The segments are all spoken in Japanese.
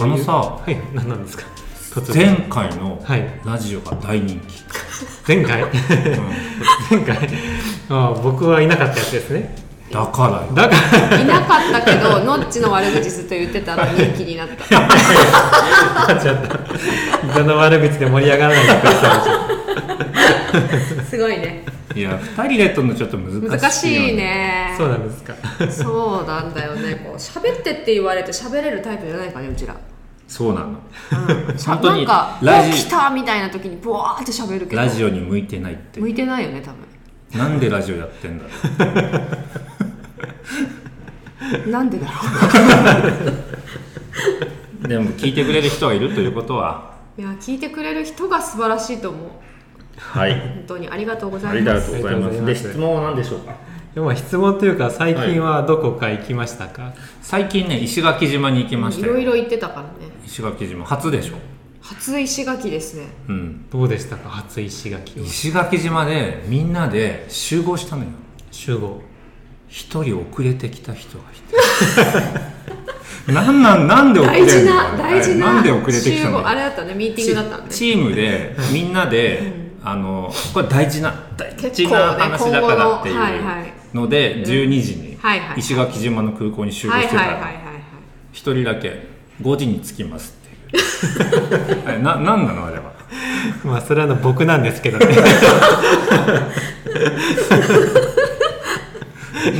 あのさはい、何なんですか？前回のはいラジオが大人気、前回？前回？あ僕はいなかったやつですね。だからよだから。いなかったけどノッチの悪口ずっと言ってたら人気になったちょっと。人の悪口で盛り上がらないでくださ すごいね。いや2人でとるのちょっと難しいよ、難しいい。ね。そうなんですか。そうなんだよね。こう喋ってって言われて喋れるタイプじゃないかねうちら、そうなの。うん、本当になんか「ラジお来た!」みたいな時にブワーって喋るけど。ラジオに向いてないって向いてないよね多分。なんでラジオやってんだろ なんでだろう。でも聞いてくれる人がいるということは。ういや聞いてくれる人が素晴らしいと思うはい。本当にありがとうございます。とうございます。ありがとうございます。で質問は何でしょうか？でも質問というか、最近はどこか行きましたか？最近ね石垣島に行きましたよ。いろいろ言ってたからね。石垣島。初でしょ？初石垣ですね。うん。どうでしたか、初石垣は。石垣島でみんなで集合したのよ。集合。一人遅れてきた人がいて。なんなんなんで遅れ大事てんのな大事な。なんで遅れてきた集合。のあれだったね。ミーティングだったんでチチームでみんなで、あのこれ大事な大事な話だからっていうので12時に石垣島の空港に集合はいしてたら一人だけ5時に着きますっていう。ななんなのあれは？まあ、それはあの僕なんですけどね。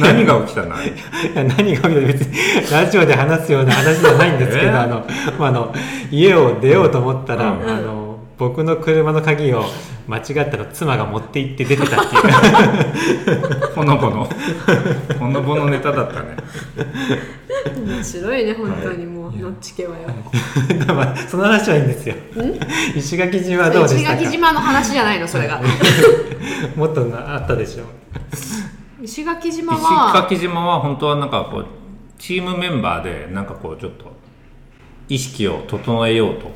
何が起きたの？いや何が起きた？別にラジオで話すような話じゃないんですけど、えあの、まあ、あの家を出ようと思ったら、うん。あの僕の車の鍵を間違ったら妻が持って行って出てたっていう。ほのぼの。ほのぼのネタだったね。面白いね本当にもうのっち家はよ。まあその話はいいんですよ。石垣島はどうでしたか？石垣島の話じゃないのそれが。もっとなあったでしょ石垣島石は垣島は本当はなんかこうチームメンバーでなんかこうちょっと意識を整えようと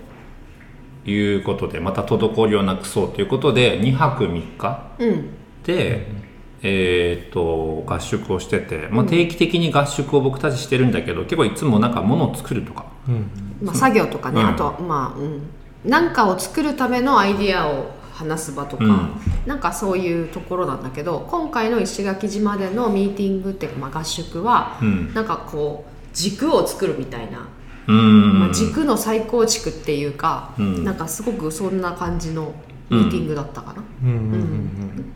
いうことでまた滞りをなくそうということで2泊3日うん。で、えー、と合宿をしてて、まあ、定期的に合宿を僕たちしてるんだけど結構いつもなんか物を作るとか。うん。まあ、作業とかね、うん。あとまあうん。何かを作るためのアイディアを話す場とか、うん。なんかそういうところなんだけど今回の石垣島でのミーティングっていうか、まあ、合宿は、うん。なんかこう軸を作るみたいな、うんまあ、軸の再構築っていうか、うん。なんかすごくそんな感じのミーティングだったかな、うん。うん。うん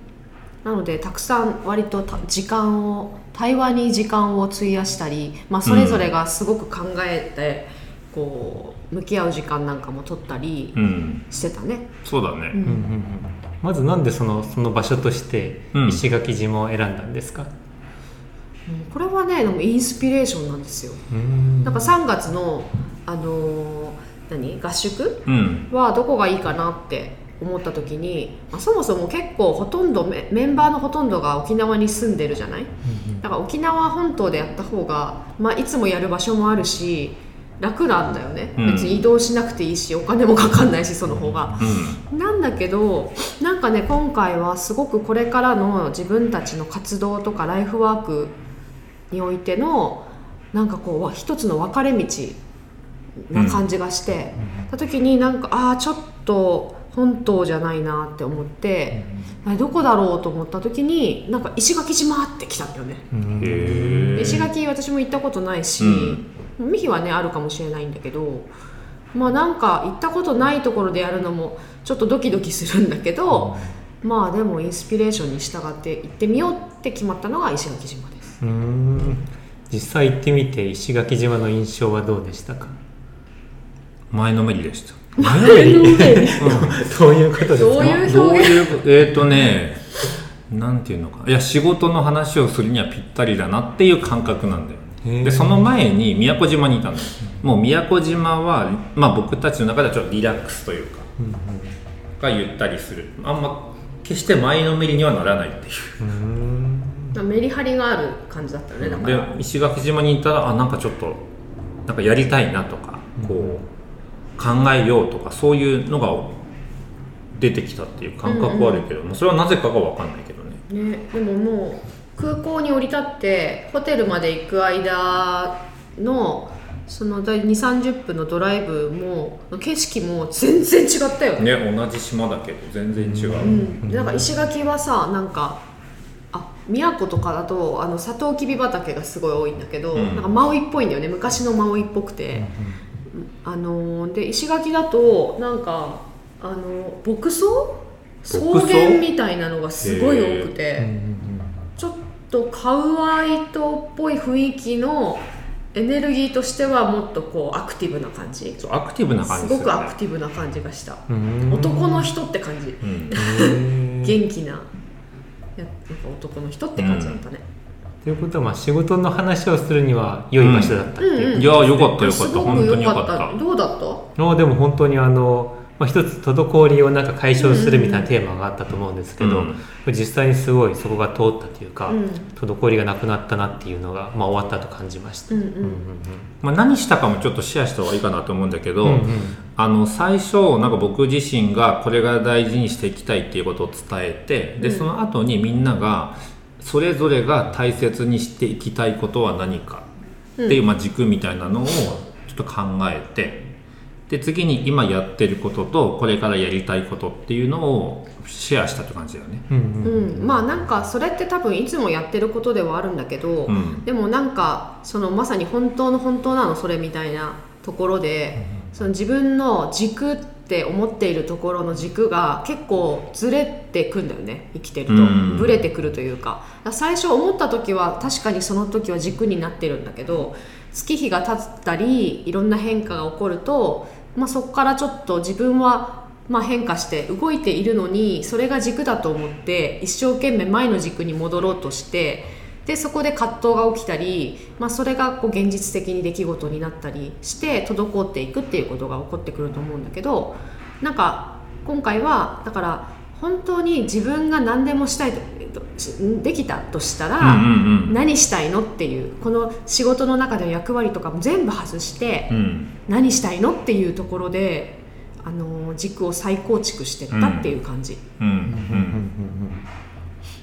なのでたくさん割とた時間を対話に時間を費やしたり、まあ、それぞれがすごく考えて、こう向き合う時間なんかも取ったりうん。してたね、そうだね、うん。うんうんうんまずなんでそのその場所としてうん。石垣島を選んだんですか、うんこれはねでもインスピレーションなんですよ。うん。なんか3月の、あのー何？合宿？うん。はどこがいいかなって思った時に、まあ、そもそも結構ほとんどメメンバーのほとんどが沖縄に住んでるじゃない？だから沖縄本島でやった方が、まあ、いつもやる場所もあるし楽なんだよね、うん。別に移動しなくていいしお金もかかんないしその方が、うん。なんだけどなんかね今回はすごくこれからの自分たちの活動とかライフワークにおいてのなんかこうわ一つの分かれ道な感じがして、た時になんかああちょっと本島じゃないなって思って、あれどこだろうと思った時になんか石垣島って来たんだよね、うん石垣私も行ったことないし、ミヒはねあるかもしれないんだけどまあなんか行ったことないところでやるのもちょっとドキドキするんだけど、まあでもインスピレーションに従って行ってみようって決まったのが石垣島で。すうん。実際行ってみて石垣島の印象はどうでしたか？前のめりでした。前のめり。どういうことですか？どういうどういうえっ、とねなんていうのか。いや仕事の話をするにはぴったりだなっていう感覚なんだよでその前に宮古島にいたのもう宮古島は、まあ、僕たちの中ではちょっとリラックスというかうんがゆったりする。あんま決して前のめりにはならないっていう。うんうんメリハリがある感じだったよねだかでら石垣島にいたらあなんかちょっとなんかやりたいなとかこう考えようとかそういうのが出てきたっていう感覚はあるけど、もうそれはなぜかが分かんないけどね。ねでももう空港に降り立ってホテルまで行く間のその2 3 0分のドライブも景色も全然違ったよね。ね同じ島だけど全然違う、うん、でなんか石垣はさなんかあ宮古とかだとあのサトウキビ畑がすごい多いんだけど、うん。なんかマウイっぽいんだよね。昔のマウイっぽくて、あのーで石垣だとなんかあの牧草？草？原みたいなのがすごい多くて、うんうんちょっとカウアイ島っぽい雰囲気のエネルギーとしてはもっとこうアクティブな感じ。そうアクティブな感すじごくアクティブな感じがした、うん。男の人って感じ。元気なやなんか男の人って感じだったね、ということはまあ仕事の話をするには良い場所だったっていう、うんいやーよかった。よかった。本当によ良かった。どうだった？のでも本当にあの、まあ、一つ滞りをなんか解消するみたいなテーマがあったと思うんですけど、うん。実際にすごいそこが通ったというか、うん。滞りがなくなったなっていうのが、まあ、終わったと感じました。うんうんうん。まあ、何したかもちょっとシェアした方がいいかなと思うんだけど、うんうん。あの最初なんか僕自身がこれが大事にしていきたいっていうことを伝えてでうん。その後にみんながそれぞれが大切にしていきたいことは何かっていう、まあ、軸みたいなのをちょっと考えてで次に今やってることとこれからやりたいことっていうのをシェアしたって感じだよね。うんうん。うん、まあなんかそれって多分いつもやってることではあるんだけど、うん。でもなんかそのまさに本当の本当なのそれみたいなところで、その自分の軸って思っているところの軸が結構ずれてくんだよね生きてると、うん。ブレてくるというか。最初思った時は確かにその時は軸になってるんだけど月日が経ったりいろんな変化が起こると、まあ、そこからちょっと自分はまあ変化して動いているのにそれが軸だと思って一生懸命前の軸に戻ろうとしてでそこで葛藤が起きたり、まあ、それがこう現実的に出来事になったりして滞っていくっていうことが起こってくると思うんだけどなんか今回はだから本当に自分が何でもしたいとできたとしたら、何したいのっていうこの仕事の中での役割とかも全部外して、うん。何したいのっていうところであの軸を再構築していったっていう感じ、うん。ううん。うん。うんん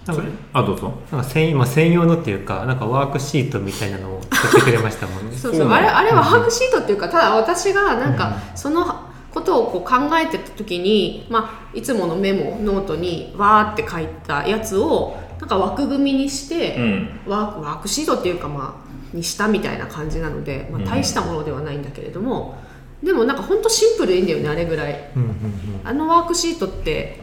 なんかあどうぞ。なんか専今専用のっていうかなんかワークシートみたいなのを作ってくれましたもんね。そうそうあれあれはワークシートっていうかただ私がなんかそのことをこう考えてた時に、まあ、いつものメモノートにわーって書いたやつをなんか枠組みにして、うん。ワークワークシートっていうかまあにしたみたいな感じなので、まあ、うん。大したものではないんだけれども、でもなんかほんとシンプルでいいんだよねあれぐらい。うんうんうん。あのワークシートって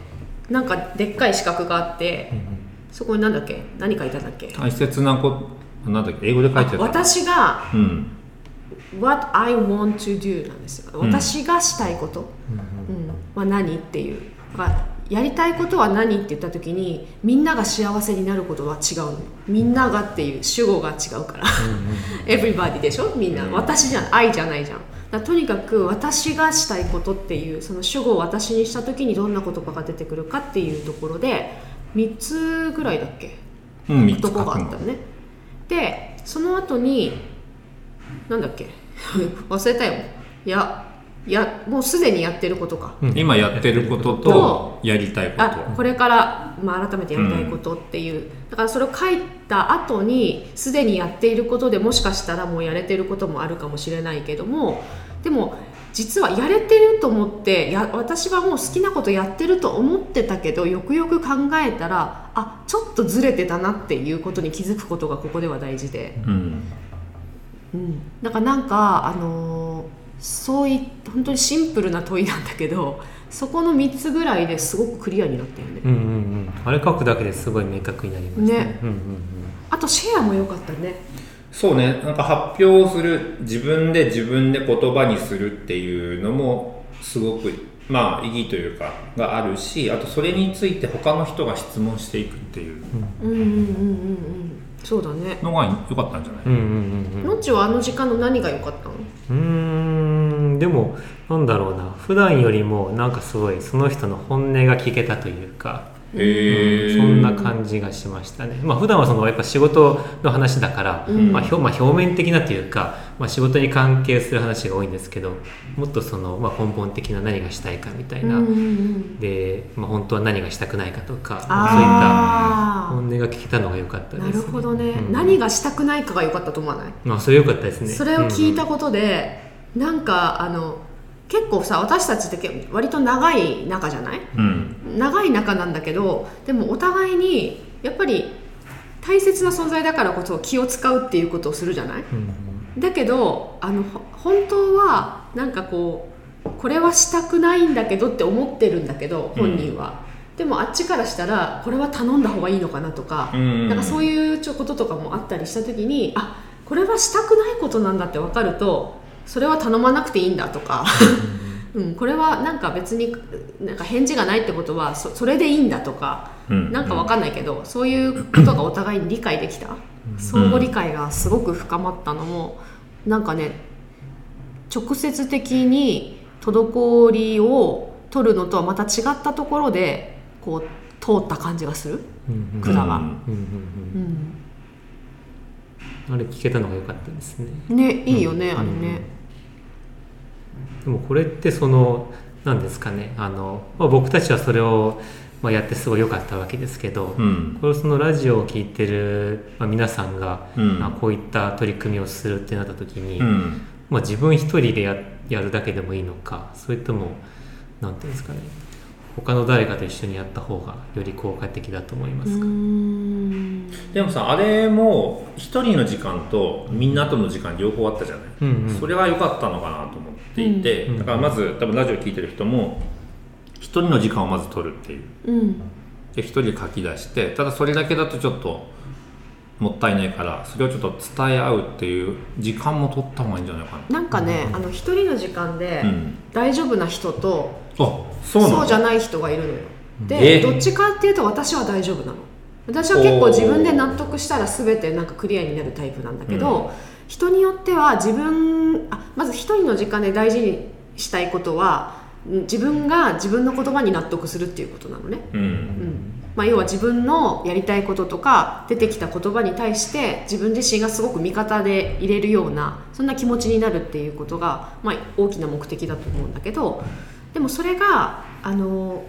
なんかでっかい四角があって、うんそこになんだっけ？何書いてあったっけ？大切なことなんだっけ？英語で書いてあった私がうん、What I want to do なんですよ、うん。私がしたいこと、うんは何っていう。がやりたいことは何って言った時にみんなが幸せになることは違うの。みんながっていう主語が違うから。everybody でしょ？みんな、うん。私じゃん。愛じゃないじゃん。だとにかく私がしたいことっていうその主語を私にした時にどんな言葉が出てくるかっていうところで3つぐらいだっけ？うん、3つとこ書くの。があったのね。でその後になんだっけ？忘れたよ。いやいやもうすでにやってることか。うん。今やってることととやりたいこと。あこれから、まあ、改めてやりたいことっていう、だからそれを書いた後にすでにやっていることでもしかしたらもうやれてることもあるかもしれないけどもでも実はやれてると思ってや私はもう好きなことやってると思ってたけどよくよく考えたらあちょっとずれてたなっていうことに気づくことがここでは大事で。うんうん、だからなんかあのーそうい本当にシンプルな問いなんだけどそこの3つぐらいですごくクリアになったよね、うんうんうん。あれ書くだけですごい明確になりました。ね。うんうん。あとシェアも良かったね。そうね。なんか発表する自分で自分で言葉にするっていうのもすごくまあ意義というかがあるしあとそれについて他の人が質問していくっていう。うんうんうんうんうんそうだね。のが良かったんじゃない、うんうんうんうん。のっちはあの時間の何が良かったの？うーんでもなんだろうな普段よりもなんかすごいその人の本音が聞けたというか、へえそんな感じがしましたね。まあ普段はそのやっぱ仕事の話だから、うん。まあ、表まあ表面的なというか、まあ、仕事に関係する話が多いんですけどもっとその、まあ、根本的な何がしたいかみたいな、うんうんうん。で、まあ、本当は何がしたくないかとか、まあそういったあ本音が聞けたのが良かったあです、なるほどね、うん。何がしたくないかが良かったと思わない？まあそれ良かったですね。それを聞いたうんことで、なんかあの結構さ私たちってけ割と長い仲じゃない？うん。長い仲なんだけどでもお互いにやっぱり大切な存在だからこそ気を使うっていうことをするじゃない？うんうん。だけどあのほ本当はなんかこうこれはしたくないんだけどって思ってるんだけど本人は、でもあっちからしたらこれは頼んだ方がいいのかなとか、うんなんかそういうちょこととかもあったりした時にあこれはしたくないことなんだって分かるとそれは頼まなくていいんだとか、うん、これはなんか別になんか返事がないってことはそそれでいいんだとか、うん。なんか分かんないけどそういうことがお互いに理解できた。相互理解がすごく深まったのもなんかね直接的に滞りを取るのとはまた違ったところでこう通った感じがする。うん。うん。管がうんあれ聞けたのが良かったですね。ねいいよね、うん。あれね、でもこれってその何ですかねあの、まあ、僕たちはそれを、まあ、やってすごい良かったわけですけど、うん。これをそのラジオを聞いてる、まあ、皆さんが、うん。まあ、こういった取り組みをするってなった時に、うん。まあ、自分一人でややるだけでもいいのかそれとも何ていうんですかね他の誰かと一緒にやった方がより効果的だと思いますか、んでもさあれも一人の時間とみんなとの時間両方あったじゃない、うんうん。それが良かったのかなと思っていて、うんだからまず多分ラジオ聞いてる人も一人の時間をまず取るっていう。うん。で一人で書き出してただそれだけだとちょっともったいないからそれをちょっと伝え合うっていう時間も取った方がいいんじゃないかな。なんかね、あの一人の時間でうん。大丈夫な人と、あそうそうじゃない人がいるのよ。でえどっちかっていうと私は大丈夫なの私は結構自分で納得したら全てなんかクリアになるタイプなんだけど、人によっては自分あまず一人の時間で大事にしたいことはん自分が自分の言葉に納得するっていうことなのね、ううん。んまあ、要は自分のやりたいこととか出てきた言葉に対して自分自身がすごく味方で入れるようなそんな気持ちになるっていうことが、まあ、大きな目的だと思うんだけどでもそれがあの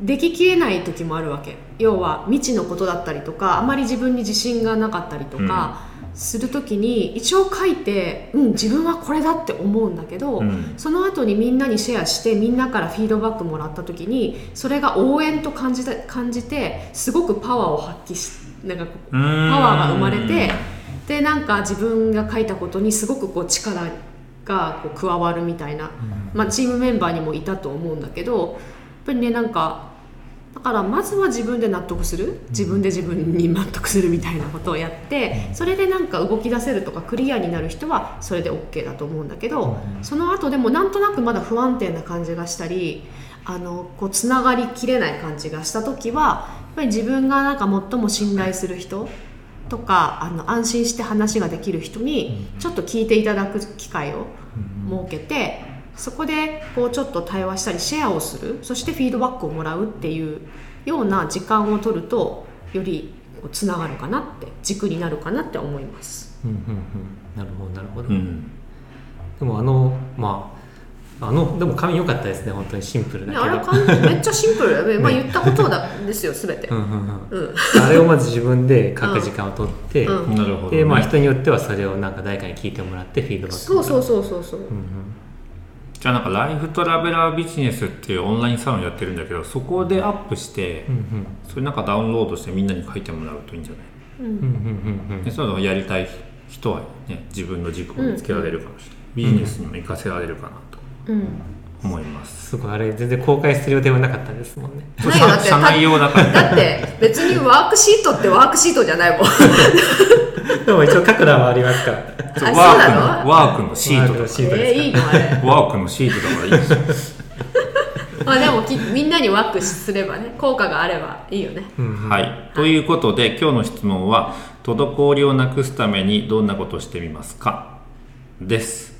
でききれない時もあるわけ。要は未知のことだったりとかあまり自分に自信がなかったりとかする時に一応書いて、うん、自分はこれだって思うんだけど、うん。その後にみんなにシェアしてみんなからフィードバックもらった時にそれが応援と感じた感じてすごくパワーを発揮しなんかパワーが生まれてでなんか自分が書いたことにすごくこう力がこう加わるみたいな、まあ、チームメンバーにもいたと思うんだけどぱりねなんかだからまずは自分で納得する。自分で自分に納得するみたいなことをやってそれでなんか動き出せるとかクリアになる人はそれで OK だと思うんだけどその後でもなんとなくまだ不安定な感じがしたりあのこうつながりきれない感じがした時はやっぱり自分がなんか最も信頼する人とかあの安心して話ができる人にちょっと聞いていただく機会を設けてそこでこうちょっと対話したりシェアをするそしてフィードバックをもらうっていうような時間を取るとよりこうつながるかなって軸になるかなって思います。うんうんうん。なるほどなるほど、うん。でもあのまああのでも紙良かったですね本当にシンプルだね、けど。あれかんめっちゃシンプル。まあ、言ったことだですよ全て、うんうんうん。うん。あれをまず自分で書く時間を取って、うん。なるほど、ね、でまあ人によってはそれをなんか誰かに聞いてもらってフィードバックそう。そうう、そうそうそう、うんじゃあなんかライフトラベラービジネスっていうオンラインサロンやってるんだけどそこでアップしてうんうん。それなんかダウンロードしてみんなに書いてもらうといいんじゃない？うんうんうんうんうん。でそういうのをやりたい人はね自分の軸を見つけられるかもしれない、ビジネスにも活かせられるかなとうん思います、すごい。あれ全然公開する予定はなかったですもんね。社内用だから。だって別にワークシートってワークシートじゃないもんでも一応書く欄はありますから。ワークのワークのシートだか。えー、いいのあれ。ら ワークのシートだからいいですよ。まあでもきみんなにワークすればね効果があればいいよね。はい。ということで、今日の質問は、滞りをなくすためにどんなことをしてみますか？です。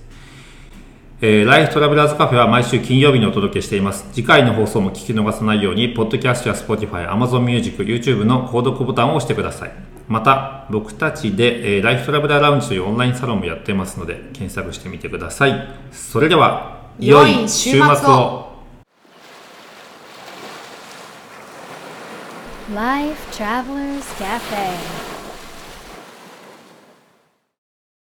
えーライフトラベラーズカフェは毎週金曜日にお届けしています。次回の放送も聞き逃さないように、ポッドキャストや Spotify、Amazon Music、YouTube の購読ボタンを押してください。また、僕たちで、えーライフトラベラーラウンジというオンラインサロンもやってますので、検索してみてください。それでは、良い週末を Life Travelers Cafe